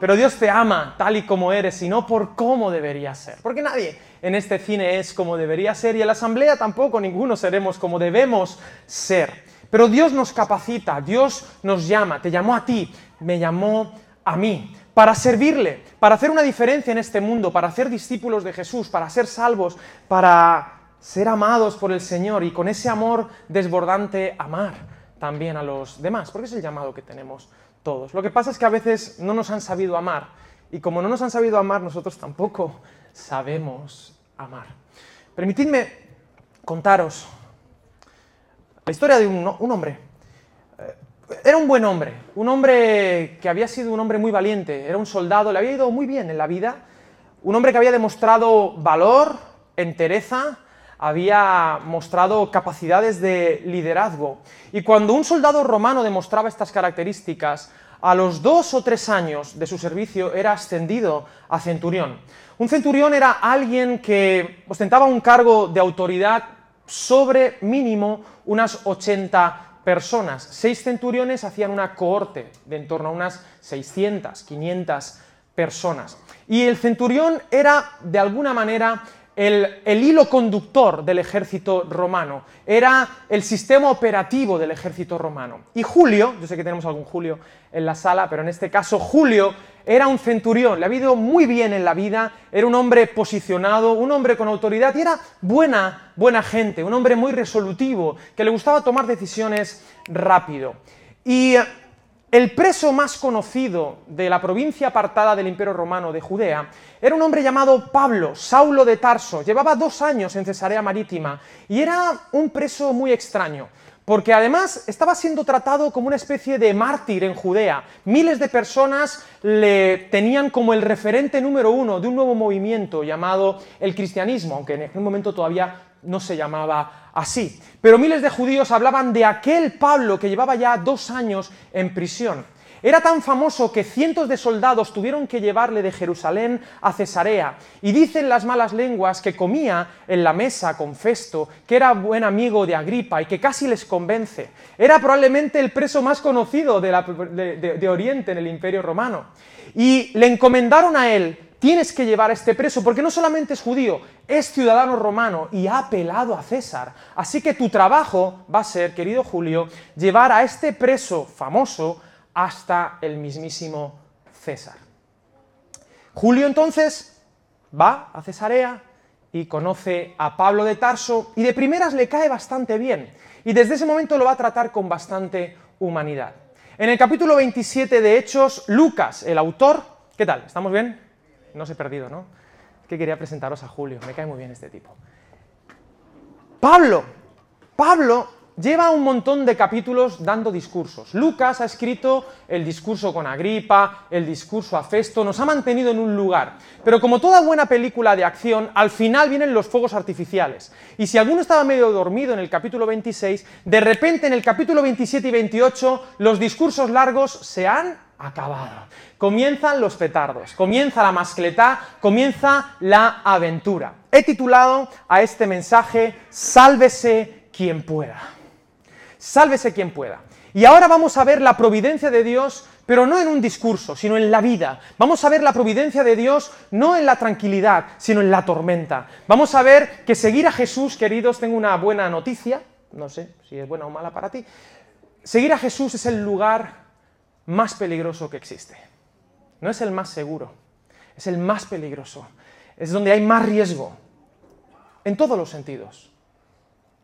pero Dios te ama tal y como eres y no por cómo debería ser. Porque nadie en este cine es como debería ser y en la asamblea tampoco ninguno seremos como debemos ser. Pero Dios nos capacita, Dios nos llama, te llamó a ti, me llamó a mí, para servirle, para hacer una diferencia en este mundo, para ser discípulos de Jesús, para ser salvos, para ser amados por el Señor y con ese amor desbordante amar también a los demás, porque es el llamado que tenemos todos. Lo que pasa es que a veces no nos han sabido amar y como no nos han sabido amar, nosotros tampoco sabemos amar. Permitidme contaros la historia de un, hombre. Eh, era un buen hombre, un hombre que había sido un hombre muy valiente, era un soldado, le había ido muy bien en la vida, un hombre que había demostrado valor, entereza, había mostrado capacidades de liderazgo. Y cuando un soldado romano demostraba estas características, a los dos o tres años de su servicio era ascendido a centurión. Un centurión era alguien que ostentaba un cargo de autoridad sobre mínimo unas 80 personas. Seis centuriones hacían una cohorte de en torno a unas 600, 500 personas. Y el centurión era, de alguna manera, el, hilo conductor del ejército romano, era el sistema operativo del ejército romano. Y Julio, yo sé que tenemos algún Julio en la sala, pero en este caso Julio era un centurión, le ha ido muy bien en la vida, era un hombre posicionado, un hombre con autoridad y era buena, buena gente, un hombre muy resolutivo, que le gustaba tomar decisiones rápido. Y el preso más conocido de la provincia apartada del Imperio Romano de Judea era un hombre llamado Pablo, Saulo de Tarso. Llevaba dos años en Cesarea Marítima y era un preso muy extraño, porque además estaba siendo tratado como una especie de mártir en Judea. Miles de personas le tenían como el referente número uno de un nuevo movimiento llamado el cristianismo, aunque en aquel momento todavía no se llamaba así. Pero miles de judíos hablaban de aquel Pablo que llevaba ya dos años en prisión. Era tan famoso que cientos de soldados tuvieron que llevarle de Jerusalén a Cesarea. Y dicen las malas lenguas que comía en la mesa con Festo, que era buen amigo de Agripa y que casi les convence. Era probablemente el preso más conocido de, de Oriente en el Imperio Romano. Y le encomendaron a él tienes que llevar a este preso, porque no solamente es judío, es ciudadano romano y ha apelado a César. Así que tu trabajo va a ser, querido Julio, llevar a este preso famoso hasta el mismísimo César. Julio entonces va a Cesarea y conoce a Pablo de Tarso y de primeras le cae bastante bien y desde ese momento lo va a tratar con bastante humanidad. En el capítulo 27 de Hechos, Lucas, el autor, ¿qué tal? ¿Estamos bien? no os he perdido, ¿no? Que quería presentaros a Julio, me cae muy bien este tipo. Pablo, Pablo lleva un montón de capítulos dando discursos. Lucas ha escrito el discurso con Agripa, el discurso a Festo, nos ha mantenido en un lugar. Pero como toda buena película de acción, al final vienen los fuegos artificiales. Y si alguno estaba medio dormido en el capítulo 26, de repente en el capítulo 27 y 28 los discursos largos se han acabado. Comienzan los petardos, comienza la mascletá, comienza la aventura. He titulado a este mensaje Sálvese quien pueda. Sálvese quien pueda. Y ahora vamos a ver la providencia de Dios, pero no en un discurso, sino en la vida. Vamos a ver la providencia de Dios no en la tranquilidad, sino en la tormenta. Vamos a ver que seguir a Jesús, queridos, tengo una buena noticia, no sé si es buena o mala para ti. Seguir a Jesús es el lugar más peligroso que existe. No es el más seguro, es el más peligroso. Es donde hay más riesgo, en todos los sentidos.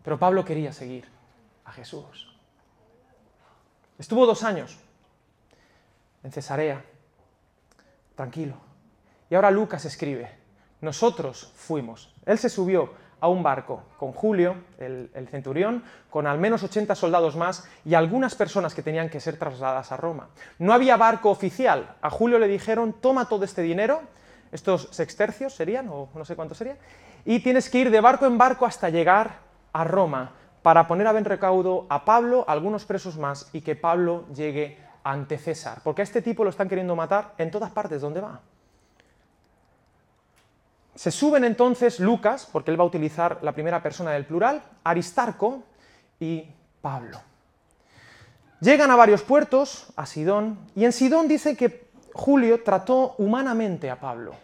Pero Pablo quería seguir a Jesús. Estuvo dos años en Cesarea, tranquilo. Y ahora Lucas escribe, nosotros fuimos. Él se subió a un barco con Julio, el, centurión, con al menos 80 soldados más y algunas personas que tenían que ser trasladadas a Roma. No había barco oficial. A Julio le dijeron, toma todo este dinero, estos sextercios serían, o no sé cuántos serían, y tienes que ir de barco en barco hasta llegar a Roma para poner a buen recaudo a Pablo, algunos presos más, y que Pablo llegue ante César. Porque a este tipo lo están queriendo matar en todas partes donde va. Se suben entonces Lucas, porque él va a utilizar la primera persona del plural, Aristarco y Pablo. Llegan a varios puertos, a Sidón, y en Sidón dice que Julio trató humanamente a Pablo.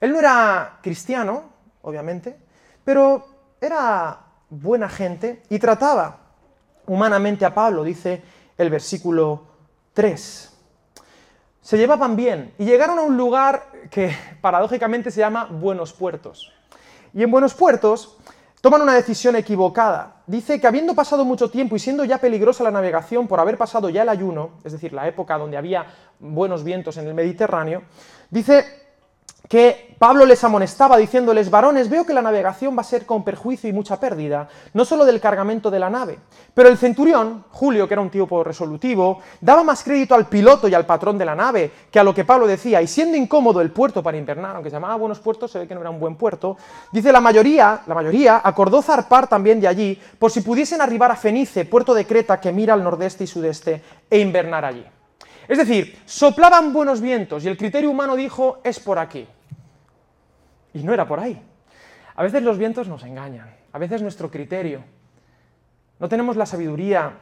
Él no era cristiano, obviamente, pero era buena gente y trataba humanamente a Pablo, dice el versículo 3. Se llevaban bien y llegaron a un lugar que paradójicamente se llama Buenos Puertos. Y en Buenos Puertos toman una decisión equivocada. Dice que habiendo pasado mucho tiempo y siendo ya peligrosa la navegación por haber pasado ya el ayuno, es decir, la época donde había buenos vientos en el Mediterráneo, dice que Pablo les amonestaba diciéndoles, varones, veo que la navegación va a ser con perjuicio y mucha pérdida, no solo del cargamento de la nave, pero el centurión, Julio, que era un tipo resolutivo, daba más crédito al piloto y al patrón de la nave que a lo que Pablo decía, y siendo incómodo el puerto para invernar, aunque se llamaba Buenos Puertos, se ve que no era un buen puerto, dice la mayoría, la mayoría acordó zarpar también de allí, por si pudiesen arribar a Fenice, puerto de Creta que mira al nordeste y sudeste, e invernar allí. Es decir, soplaban buenos vientos y el criterio humano dijo, es por aquí. Y no era por ahí. A veces los vientos nos engañan, a veces nuestro criterio. No tenemos la sabiduría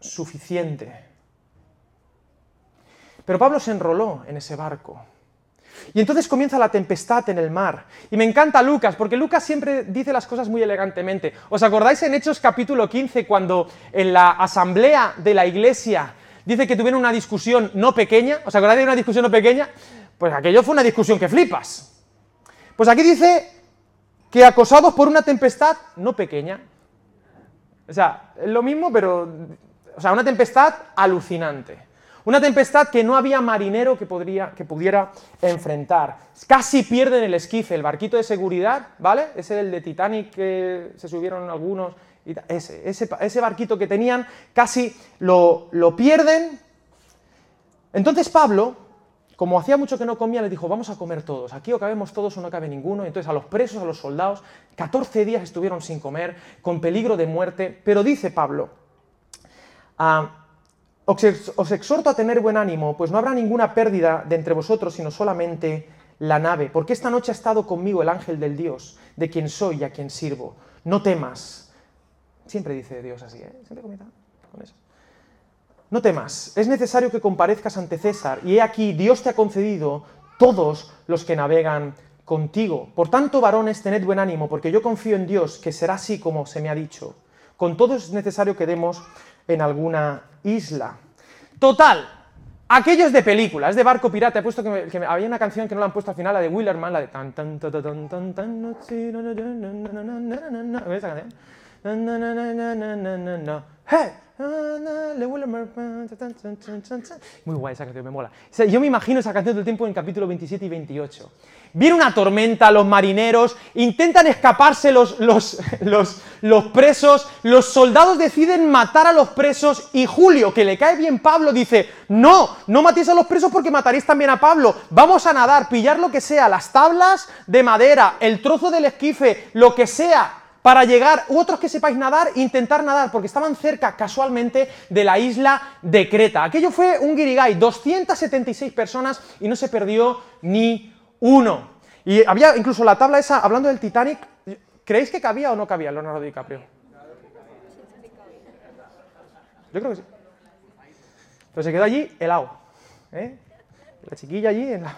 suficiente. Pero Pablo se enroló en ese barco. Y entonces comienza la tempestad en el mar. Y me encanta Lucas, porque Lucas siempre dice las cosas muy elegantemente. ¿Os acordáis en Hechos capítulo 15, cuando en la asamblea de la iglesia dice que tuvieron una discusión no pequeña? ¿Os acordáis de una discusión no pequeña? Pues aquello fue una discusión que flipas. Pues aquí dice que acosados por una tempestad no pequeña. O sea, es lo mismo, pero... O sea, una tempestad alucinante. Una tempestad que no había marinero que, podría, que pudiera enfrentar. Casi pierden el esquife, el barquito de seguridad, ¿vale? Ese del de Titanic que se subieron algunos. ese, ese, barquito que tenían, casi lo, lo pierden. Entonces Pablo como hacía mucho que no comía, le dijo, vamos a comer todos, aquí o cabemos todos o no cabe ninguno. Entonces a los presos, a los soldados, 14 días estuvieron sin comer, con peligro de muerte, pero dice Pablo, ah, os exhorto a tener buen ánimo, pues no habrá ninguna pérdida de entre vosotros, sino solamente la nave, porque esta noche ha estado conmigo el ángel del Dios, de quien soy y a quien sirvo. No temas. Siempre dice Dios así, ¿eh? Siempre comienza con eso. No temas, es necesario que comparezcas ante César, y he aquí, Dios te ha concedido todos los que navegan contigo. Por tanto, varones, tened buen ánimo, porque yo confío en Dios, que será así como se me ha dicho. Con todo es necesario que demos en alguna isla. Total, aquellos de película, es de barco pirata, he puesto que, había una canción que no la han puesto al final, la de Willerman, la de tan tan tan tan tan tan muy guay esa canción, me mola. yo me imagino esa canción del tiempo en capítulo 27 y 28. Viene una tormenta, los marineros intentan escaparse los, los, los, los, presos, los soldados deciden matar a los presos y Julio, que le cae bien Pablo, dice, no, no matéis a los presos porque mataréis también a Pablo, vamos a nadar, pillar lo que sea, las tablas de madera, el trozo del esquife, lo que sea, para llegar, u otros que sepáis nadar, intentar nadar, porque estaban cerca casualmente de la isla de Creta. Aquello fue un guirigay, 276 personas y no se perdió ni uno. Y había incluso la tabla esa, hablando del Titanic, ¿creéis que cabía o no cabía Leonardo DiCaprio? Yo creo que sí. Pero se quedó allí helado. ¿eh? La chiquilla allí en la,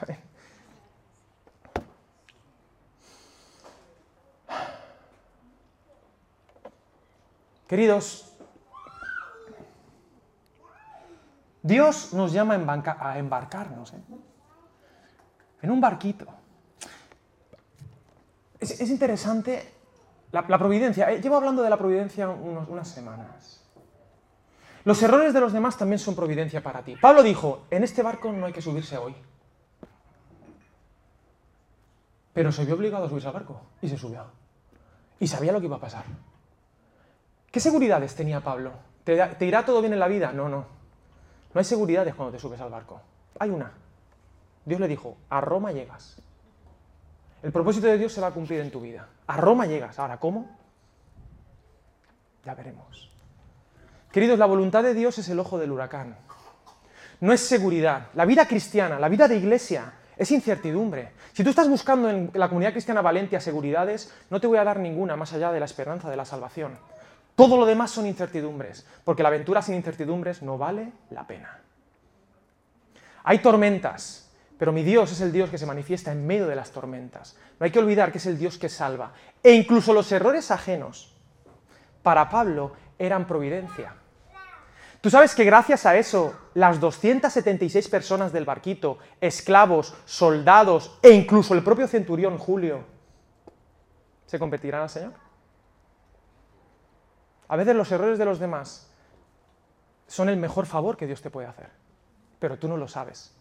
Queridos, Dios nos llama a embarcarnos ¿eh? en un barquito. Es, interesante la, providencia. Eh, llevo hablando de la providencia unas semanas. Los errores de los demás también son providencia para ti. Pablo dijo, en este barco no hay que subirse hoy. Pero se vio obligado a subirse al barco y se subió. Y sabía lo que iba a pasar. ¿Qué seguridades tenía Pablo? ¿Te, irá todo bien en la vida? No, no. No hay seguridades cuando te subes al barco. Hay una. Dios le dijo, a Roma llegas. El propósito de Dios se va a cumplir en tu vida. A Roma llegas. Ahora, ¿cómo? Ya veremos. Queridos, la voluntad de Dios es el ojo del huracán. No es seguridad. La vida cristiana, la vida de iglesia, es incertidumbre. Si tú estás buscando en la comunidad cristiana Valentia seguridades, no te voy a dar ninguna más allá de la esperanza de la salvación. Todo lo demás son incertidumbres, porque la aventura sin incertidumbres no vale la pena. Hay tormentas, pero mi Dios es el Dios que se manifiesta en medio de las tormentas. No hay que olvidar que es el Dios que salva. E incluso los errores ajenos, para Pablo, eran providencia. Tú sabes que gracias a eso, las 276 personas del barquito, esclavos, soldados e incluso el propio centurión Julio, se competirán al Señor. A veces los errores de los demás son el mejor favor que Dios te puede hacer, pero tú no lo sabes.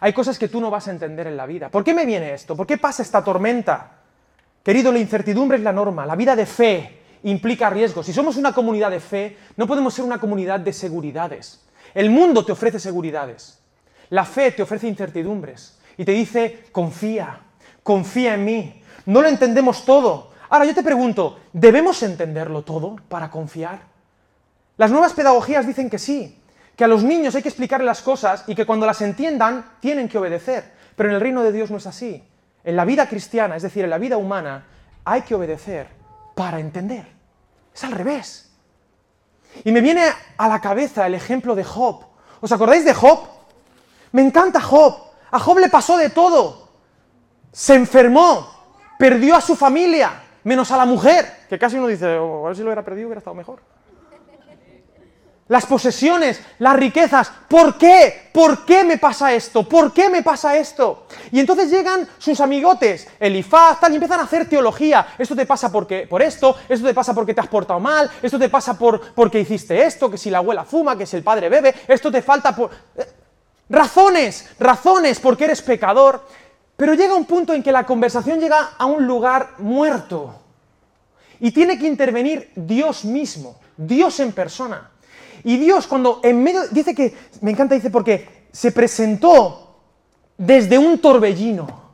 Hay cosas que tú no vas a entender en la vida. ¿Por qué me viene esto? ¿Por qué pasa esta tormenta? Querido, la incertidumbre es la norma. La vida de fe implica riesgos. Si somos una comunidad de fe, no podemos ser una comunidad de seguridades. El mundo te ofrece seguridades. La fe te ofrece incertidumbres y te dice, confía, confía en mí. No lo entendemos todo. Ahora yo te pregunto, ¿debemos entenderlo todo para confiar? Las nuevas pedagogías dicen que sí, que a los niños hay que explicarles las cosas y que cuando las entiendan tienen que obedecer. Pero en el reino de Dios no es así. En la vida cristiana, es decir, en la vida humana, hay que obedecer para entender. Es al revés. Y me viene a la cabeza el ejemplo de Job. ¿Os acordáis de Job? Me encanta Job. A Job le pasó de todo. Se enfermó, perdió a su familia, menos a la mujer, que casi uno dice, oh, a ver si lo hubiera perdido hubiera estado mejor las posesiones, las riquezas. ¿Por qué? ¿Por qué me pasa esto? ¿Por qué me pasa esto? Y entonces llegan sus amigotes, Elifaz, tal, y empiezan a hacer teología. Esto te pasa porque, por esto, esto te pasa porque te has portado mal, esto te pasa por, porque hiciste esto, que si la abuela fuma, que si el padre bebe, esto te falta por... Eh, razones, razones porque eres pecador. Pero llega un punto en que la conversación llega a un lugar muerto. Y tiene que intervenir Dios mismo, Dios en persona. Y Dios cuando en medio, dice que, me encanta, dice, porque se presentó desde un torbellino.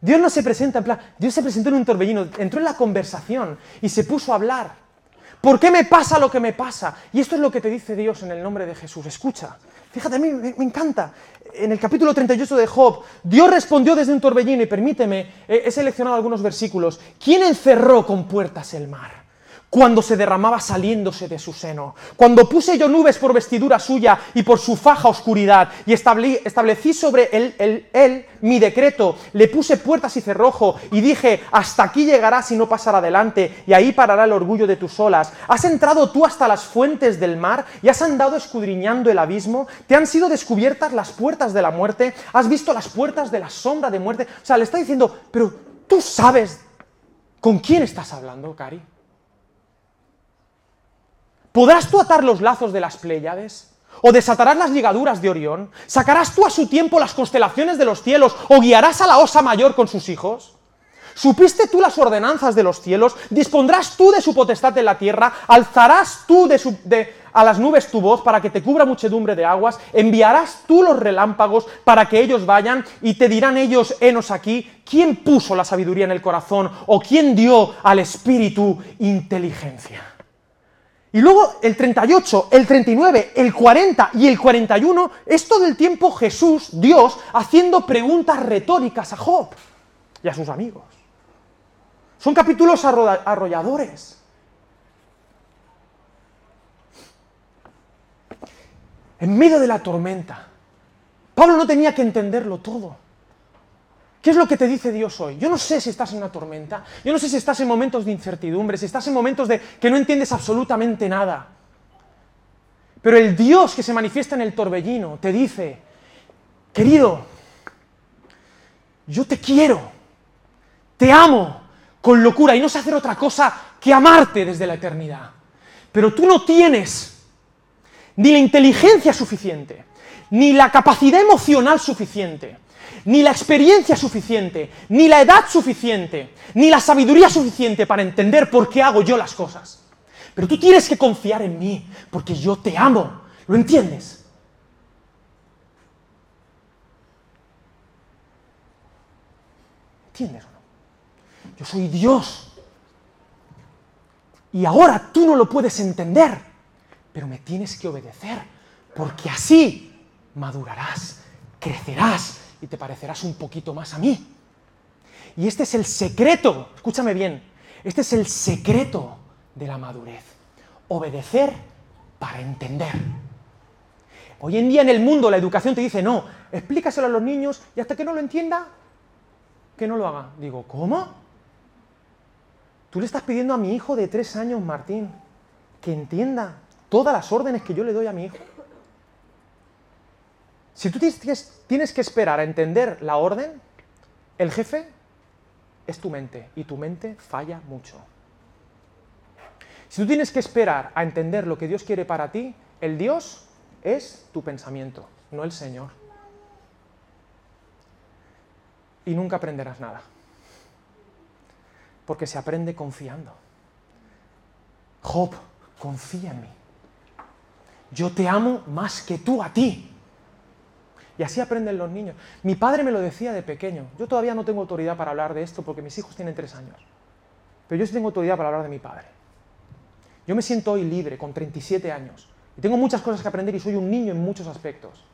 Dios no se presenta en plan, Dios se presentó en un torbellino, entró en la conversación y se puso a hablar. ¿Por qué me pasa lo que me pasa? Y esto es lo que te dice Dios en el nombre de Jesús. Escucha, fíjate, a mí me, encanta. En el capítulo 38 de Job, Dios respondió desde un torbellino y permíteme, he seleccionado algunos versículos. ¿Quién encerró con puertas el mar? Cuando se derramaba saliéndose de su seno, cuando puse yo nubes por vestidura suya y por su faja oscuridad, y establecí sobre él, mi decreto, le puse puertas y cerrojo, y dije, hasta aquí llegarás y no pasará adelante, y ahí parará el orgullo de tus olas. ¿Has entrado tú hasta las fuentes del mar y has andado escudriñando el abismo? ¿Te han sido descubiertas las puertas de la muerte? ¿Has visto las puertas de la sombra de muerte? O sea, le está diciendo, pero tú sabes con quién estás hablando, Cari. ¿Podrás tú atar los lazos de las Pléyades? ¿O desatarás las ligaduras de Orión? ¿Sacarás tú a su tiempo las constelaciones de los cielos? ¿O guiarás a la osa mayor con sus hijos? ¿Supiste tú las ordenanzas de los cielos? ¿Dispondrás tú de su potestad en la tierra? ¿Alzarás tú de a las nubes tu voz para que te cubra muchedumbre de aguas? ¿Enviarás tú los relámpagos para que ellos vayan? Y te dirán ellos, henos aquí, ¿quién puso la sabiduría en el corazón? ¿O quién dio al espíritu inteligencia? Y luego el 38, el 39, el 40 y el 41 es todo el tiempo Jesús, Dios, haciendo preguntas retóricas a Job y a sus amigos. Son capítulos arrolladores. En medio de la tormenta, Pablo no tenía que entenderlo todo. ¿Qué es lo que te dice Dios hoy? Yo no sé si estás en una tormenta, yo no sé si estás en momentos de incertidumbre, si estás en momentos de que no entiendes absolutamente nada. Pero el Dios que se manifiesta en el torbellino te dice, querido, yo te quiero, te amo con locura y no sé hacer otra cosa que amarte desde la eternidad. Pero tú no tienes ni la inteligencia suficiente, ni la capacidad emocional suficiente ni la experiencia suficiente, ni la edad suficiente, ni la sabiduría suficiente para entender por qué hago yo las cosas. Pero tú tienes que confiar en mí, porque yo te amo. ¿Lo entiendes? ¿Entiendes o no? Yo soy Dios. Y ahora tú no lo puedes entender, pero me tienes que obedecer, porque así madurarás, crecerás y te parecerás un poquito más a mí. Y este es el secreto, escúchame bien, este es el secreto de la madurez. Obedecer para entender. Hoy en día en el mundo la educación te dice, no, explícaselo a los niños y hasta que no lo entienda, que no lo haga. Digo, ¿cómo? Tú le estás pidiendo a mi hijo de tres años, Martín, que entienda todas las órdenes que yo le doy a mi hijo. Si tú tienes que esperar a entender la orden, el jefe es tu mente y tu mente falla mucho. Si tú tienes que esperar a entender lo que Dios quiere para ti, el Dios es tu pensamiento, no el Señor. Y nunca aprenderás nada. Porque se aprende confiando. Job, confía en mí. Yo te amo más que tú a ti. Y así aprenden los niños. Mi padre me lo decía de pequeño. Yo todavía no tengo autoridad para hablar de esto porque mis hijos tienen tres años. Pero yo sí tengo autoridad para hablar de mi padre. Yo me siento hoy libre, con 37 años. Y tengo muchas cosas que aprender y soy un niño en muchos aspectos.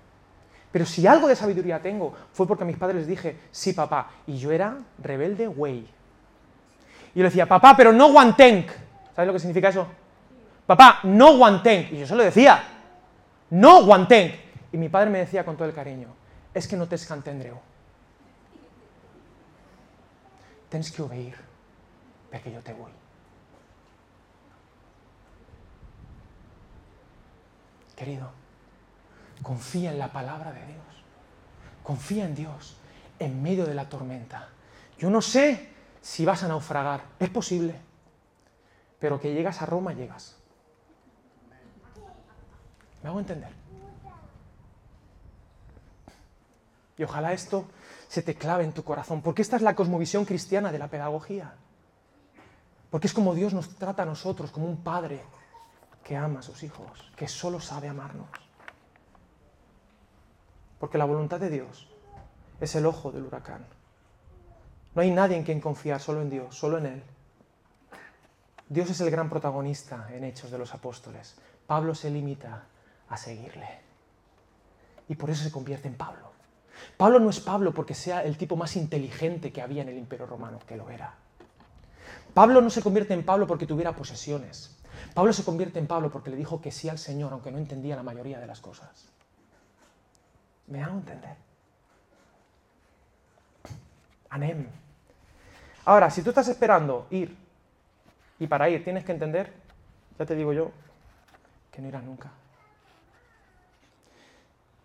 Pero si algo de sabiduría tengo, fue porque a mis padres les dije, sí, papá. Y yo era rebelde, güey. Y yo le decía, papá, pero no guantenk. ¿Sabes lo que significa eso? Papá, no guantenk. Y yo se lo decía, no guantenk. Y mi padre me decía con todo el cariño, es que no te escantendreo. Tienes que oír, porque yo te voy. Querido, confía en la palabra de Dios. Confía en Dios en medio de la tormenta. Yo no sé si vas a naufragar, es posible, pero que llegas a Roma, llegas. ¿Me hago entender? Y ojalá esto se te clave en tu corazón, porque esta es la cosmovisión cristiana de la pedagogía. Porque es como Dios nos trata a nosotros, como un padre que ama a sus hijos, que solo sabe amarnos. Porque la voluntad de Dios es el ojo del huracán. No hay nadie en quien confiar, solo en Dios, solo en Él. Dios es el gran protagonista en Hechos de los Apóstoles. Pablo se limita a seguirle. Y por eso se convierte en Pablo. Pablo no es Pablo porque sea el tipo más inteligente que había en el imperio romano, que lo era. Pablo no se convierte en Pablo porque tuviera posesiones. Pablo se convierte en Pablo porque le dijo que sí al Señor, aunque no entendía la mayoría de las cosas. ¿Me hago entender? Anem. Ahora, si tú estás esperando ir y para ir tienes que entender, ya te digo yo, que no irás nunca.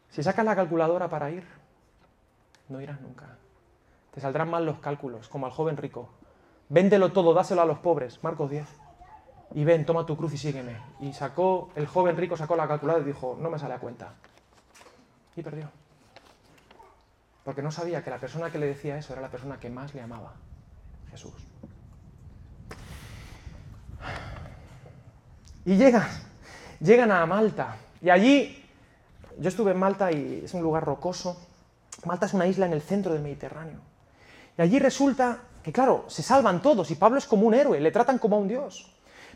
Si sacas la calculadora para ir, no irás nunca. Te saldrán mal los cálculos, como al joven rico. Véndelo todo, dáselo a los pobres. Marcos 10. Y ven, toma tu cruz y sígueme. Y sacó, el joven rico sacó la calculadora y dijo, no me sale a cuenta. Y perdió. Porque no sabía que la persona que le decía eso era la persona que más le amaba, Jesús. Y llegan, llegan a Malta. Y allí, yo estuve en Malta y es un lugar rocoso, Malta es una isla en el centro del Mediterráneo. Y allí resulta que, claro, se salvan todos y Pablo es como un héroe, le tratan como a un dios.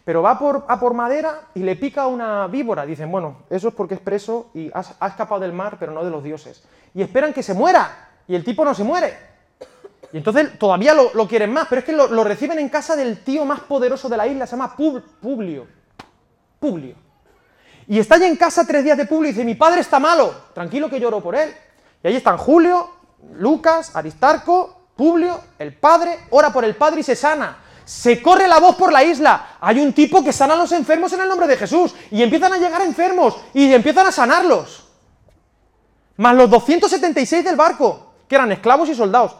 Pero va por, a por madera y le pica una víbora. Dicen, bueno, eso es porque es preso y ha, escapado del mar, pero no de los dioses. Y esperan que se muera. Y el tipo no se muere. Y entonces todavía lo, quieren más, pero es que lo, lo, reciben en casa del tío más poderoso de la isla, se llama Publio. Publio. Y está ya en casa tres días de Publio y dice, mi padre está malo, tranquilo que lloro por él. Y ahí están Julio, Lucas, Aristarco, Publio, el padre, ora por el padre y se sana. Se corre la voz por la isla. Hay un tipo que sana a los enfermos en el nombre de Jesús. Y empiezan a llegar enfermos y empiezan a sanarlos. Más los 276 del barco, que eran esclavos y soldados.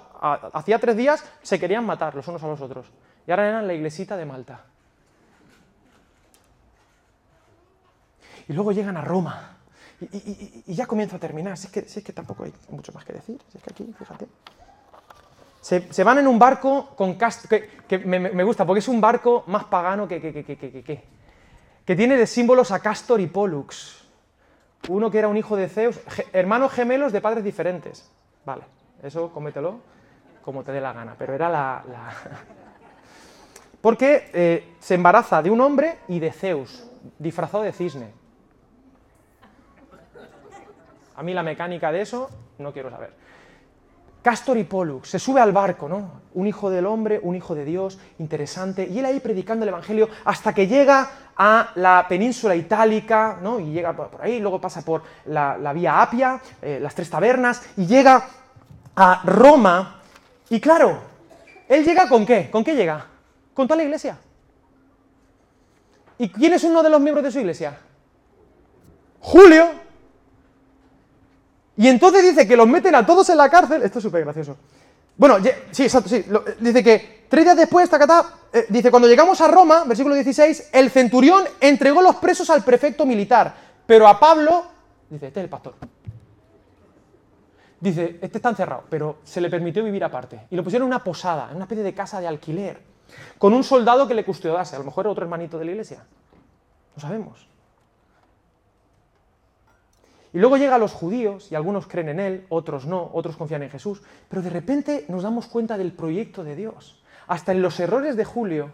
Hacía tres días se querían matar los unos a los otros. Y ahora eran la iglesita de Malta. Y luego llegan a Roma. Y, ya comienzo a terminar, si es, que, tampoco hay mucho más que decir, si es que aquí, fíjate. Se, van en un barco con cast que, me, gusta, porque es un barco más pagano que, que, que, que tiene de símbolos a Castor y Pollux. Uno que era un hijo de Zeus, hermanos gemelos de padres diferentes. Vale, eso cómetelo como te dé la gana, pero era la... Porque eh, se embaraza de un hombre y de Zeus, disfrazado de cisne. A mí la mecánica de eso no quiero saber. Castor y Pollux, se sube al barco, ¿no? Un hijo del hombre, un hijo de Dios, interesante, y él ahí predicando el Evangelio hasta que llega a la península itálica, ¿no? Y llega por ahí, luego pasa por la, vía Apia, eh, las tres tabernas, y llega a Roma, y claro, él llega con qué? ¿Con qué llega? Con toda la iglesia. ¿Y quién es uno de los miembros de su iglesia? Julio, y entonces dice que los meten a todos en la cárcel. Esto es súper gracioso. Bueno, sí, exacto, sí. dice que tres días después, tacata, eh, dice, cuando llegamos a Roma, versículo 16, el centurión entregó los presos al prefecto militar, pero a Pablo, dice, este es el pastor. Dice, este está encerrado, pero se le permitió vivir aparte. Y lo pusieron en una posada, en una especie de casa de alquiler, con un soldado que le custodiase. A lo mejor era otro hermanito de la iglesia. No sabemos. Y luego llegan los judíos, y algunos creen en él, otros no, otros confían en Jesús, pero de repente nos damos cuenta del proyecto de Dios. Hasta en los errores de Julio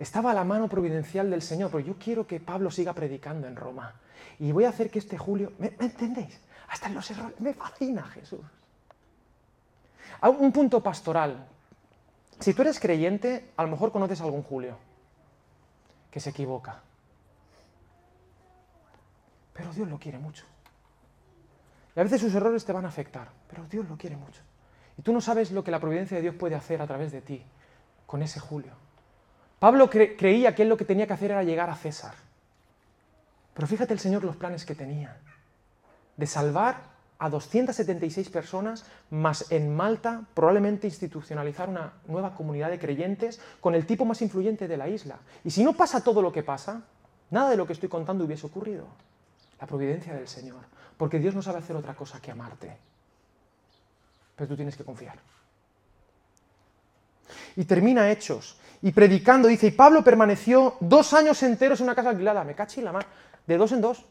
estaba la mano providencial del Señor, pero yo quiero que Pablo siga predicando en Roma. Y voy a hacer que este Julio, ¿me, entendéis? Hasta en los errores, me fascina Jesús. Un punto pastoral. Si tú eres creyente, a lo mejor conoces a algún Julio que se equivoca. Pero Dios lo quiere mucho. Y a veces sus errores te van a afectar, pero Dios lo quiere mucho. Y tú no sabes lo que la providencia de Dios puede hacer a través de ti, con ese Julio. Pablo creía que él lo que tenía que hacer era llegar a César. Pero fíjate el Señor los planes que tenía. De salvar a 276 personas, más en Malta probablemente institucionalizar una nueva comunidad de creyentes con el tipo más influyente de la isla. Y si no pasa todo lo que pasa, nada de lo que estoy contando hubiese ocurrido. La providencia del Señor. Porque Dios no sabe hacer otra cosa que amarte. Pero tú tienes que confiar. Y termina Hechos. Y predicando, dice, y Pablo permaneció dos años enteros en una casa alquilada. Me cachi la mar. De dos en dos.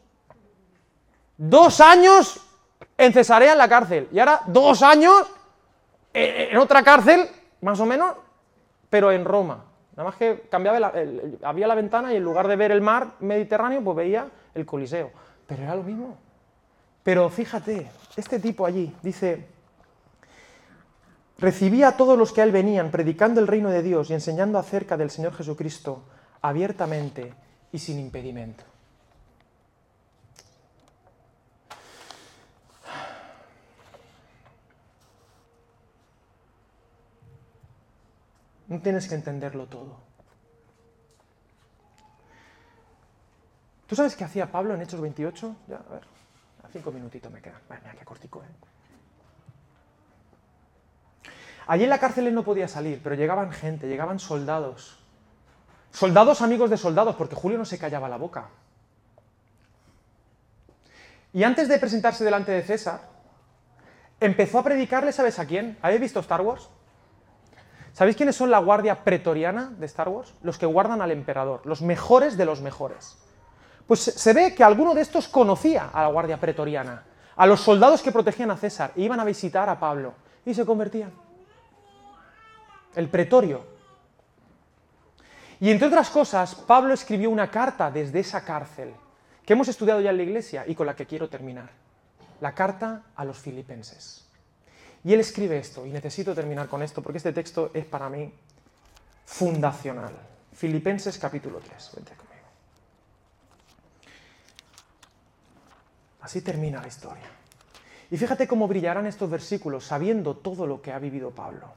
Dos años en Cesarea en la cárcel. Y ahora dos años en otra cárcel, más o menos, pero en Roma. Nada más que cambiaba la, había la ventana y en lugar de ver el mar Mediterráneo, pues veía el Coliseo. Pero era lo mismo. Pero fíjate, este tipo allí dice, recibía a todos los que a él venían predicando el reino de Dios y enseñando acerca del Señor Jesucristo abiertamente y sin impedimento. No tienes que entenderlo todo. ¿Tú sabes qué hacía Pablo en Hechos 28? Ya, a ver. Cinco minutitos me quedan. Mira, qué cortico, ¿eh? Allí en la cárcel él no podía salir, pero llegaban gente, llegaban soldados. Soldados amigos de soldados, porque Julio no se callaba la boca. Y antes de presentarse delante de César, empezó a predicarle, ¿sabes a quién? ¿Habéis visto Star Wars? ¿Sabéis quiénes son la guardia pretoriana de Star Wars? Los que guardan al emperador, los mejores de los mejores. Pues se ve que alguno de estos conocía a la guardia pretoriana, a los soldados que protegían a César, e iban a visitar a Pablo y se convertían. El pretorio. Y entre otras cosas, Pablo escribió una carta desde esa cárcel, que hemos estudiado ya en la iglesia y con la que quiero terminar. La carta a los filipenses. Y él escribe esto, y necesito terminar con esto, porque este texto es para mí fundacional. Filipenses capítulo 3. Así termina la historia. Y fíjate cómo brillarán estos versículos sabiendo todo lo que ha vivido Pablo.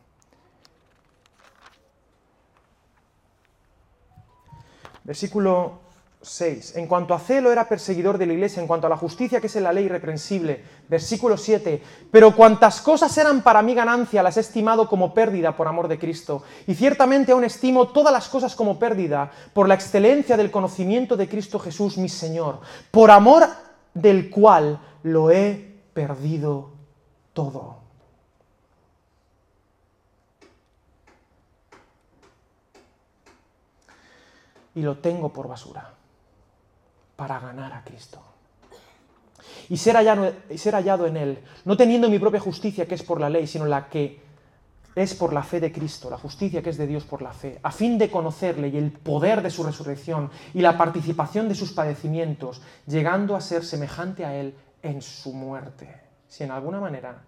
Versículo 6. En cuanto a celo era perseguidor de la iglesia, en cuanto a la justicia que es en la ley irreprensible. Versículo 7. Pero cuantas cosas eran para mí ganancia, las he estimado como pérdida por amor de Cristo. Y ciertamente aún estimo todas las cosas como pérdida por la excelencia del conocimiento de Cristo Jesús, mi Señor. Por amor del cual lo he perdido todo. Y lo tengo por basura para ganar a Cristo. Y ser hallado, ser hallado en Él, no teniendo mi propia justicia que es por la ley, sino la que es por la fe de Cristo, la justicia que es de Dios por la fe, a fin de conocerle y el poder de su resurrección y la participación de sus padecimientos, llegando a ser semejante a Él en su muerte, si en alguna manera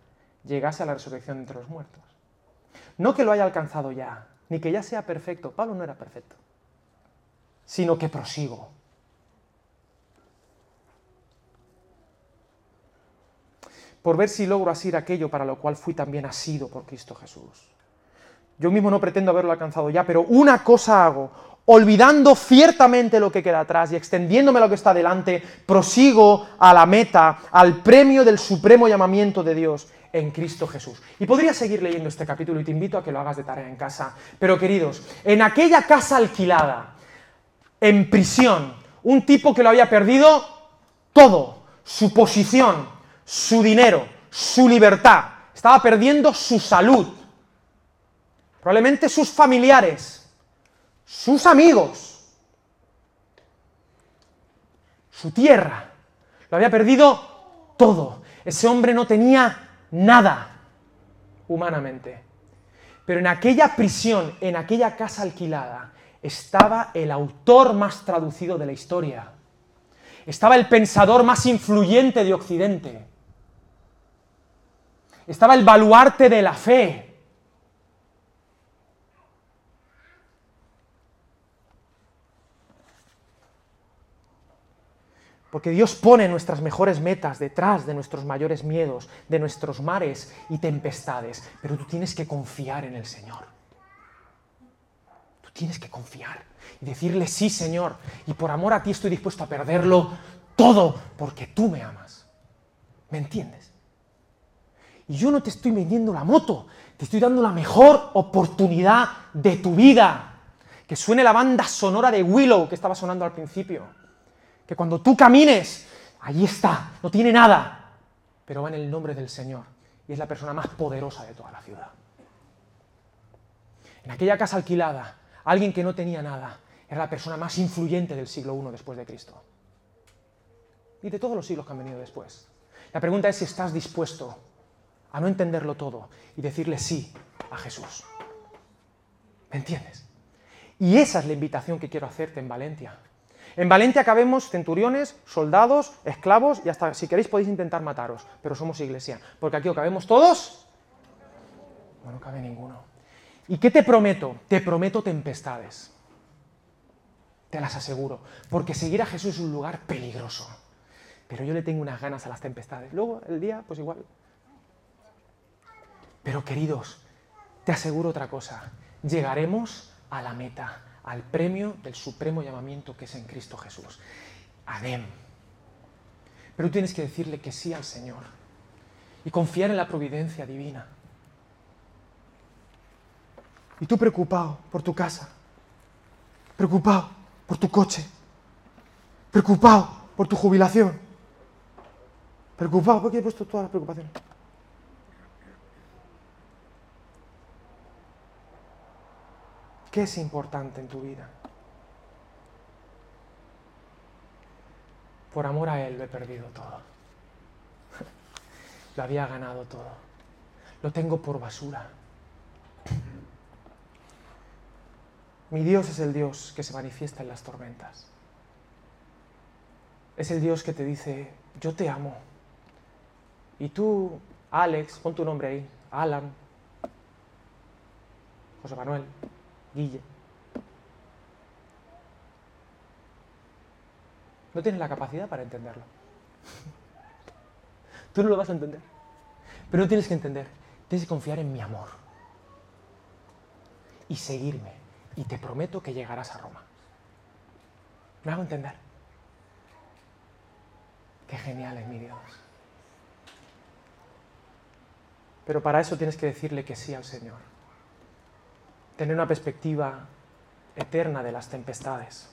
llegase a la resurrección entre los muertos. No que lo haya alcanzado ya, ni que ya sea perfecto. Pablo no era perfecto, sino que prosigo. Por ver si logro asir aquello para lo cual fui también asido por Cristo Jesús. Yo mismo no pretendo haberlo alcanzado ya, pero una cosa hago, olvidando ciertamente lo que queda atrás y extendiéndome lo que está delante, prosigo a la meta, al premio del supremo llamamiento de Dios en Cristo Jesús. Y podría seguir leyendo este capítulo y te invito a que lo hagas de tarea en casa. Pero queridos, en aquella casa alquilada, en prisión, un tipo que lo había perdido todo, su posición, su dinero, su libertad, estaba perdiendo su salud, probablemente sus familiares, sus amigos, su tierra, lo había perdido todo. Ese hombre no tenía nada humanamente. Pero en aquella prisión, en aquella casa alquilada, estaba el autor más traducido de la historia. Estaba el pensador más influyente de Occidente. Estaba el baluarte de la fe. Porque Dios pone nuestras mejores metas detrás de nuestros mayores miedos, de nuestros mares y tempestades. Pero tú tienes que confiar en el Señor. Tú tienes que confiar y decirle, sí, Señor, y por amor a ti estoy dispuesto a perderlo todo porque tú me amas. ¿Me entiendes? Yo no te estoy vendiendo la moto, te estoy dando la mejor oportunidad de tu vida. Que suene la banda sonora de Willow que estaba sonando al principio que cuando tú camines, allí está, no tiene nada, pero va en el nombre del Señor y es la persona más poderosa de toda la ciudad. En aquella casa alquilada, alguien que no tenía nada era la persona más influyente del siglo I después de Cristo. Y de todos los siglos que han venido después. La pregunta es si estás dispuesto a no entenderlo todo y decirle sí a Jesús. ¿Me entiendes? Y esa es la invitación que quiero hacerte en Valencia. En Valencia cabemos centuriones, soldados, esclavos y hasta si queréis podéis intentar mataros, pero somos iglesia. Porque aquí o cabemos todos, no, no cabe ninguno. ¿Y qué te prometo? Te prometo tempestades. Te las aseguro. Porque seguir a Jesús es un lugar peligroso. Pero yo le tengo unas ganas a las tempestades. Luego, el día, pues igual. Pero queridos, te aseguro otra cosa. Llegaremos a la meta al premio del supremo llamamiento que es en Cristo Jesús. Amén. Pero tú tienes que decirle que sí al Señor y confiar en la providencia divina. Y tú preocupado por tu casa, preocupado por tu coche, preocupado por tu jubilación, preocupado porque he puesto todas las preocupaciones. ¿Qué es importante en tu vida? Por amor a Él lo he perdido todo. Lo había ganado todo. Lo tengo por basura. Mi Dios es el Dios que se manifiesta en las tormentas. Es el Dios que te dice, yo te amo. Y tú, Alex, pon tu nombre ahí, Alan, José Manuel, Guille. No tienes la capacidad para entenderlo. Tú no lo vas a entender. Pero no tienes que entender. Tienes que confiar en mi amor. Y seguirme. Y te prometo que llegarás a Roma. ¿Me hago entender? Qué genial es mi Dios. Pero para eso tienes que decirle que sí al Señor tener una perspectiva eterna de las tempestades.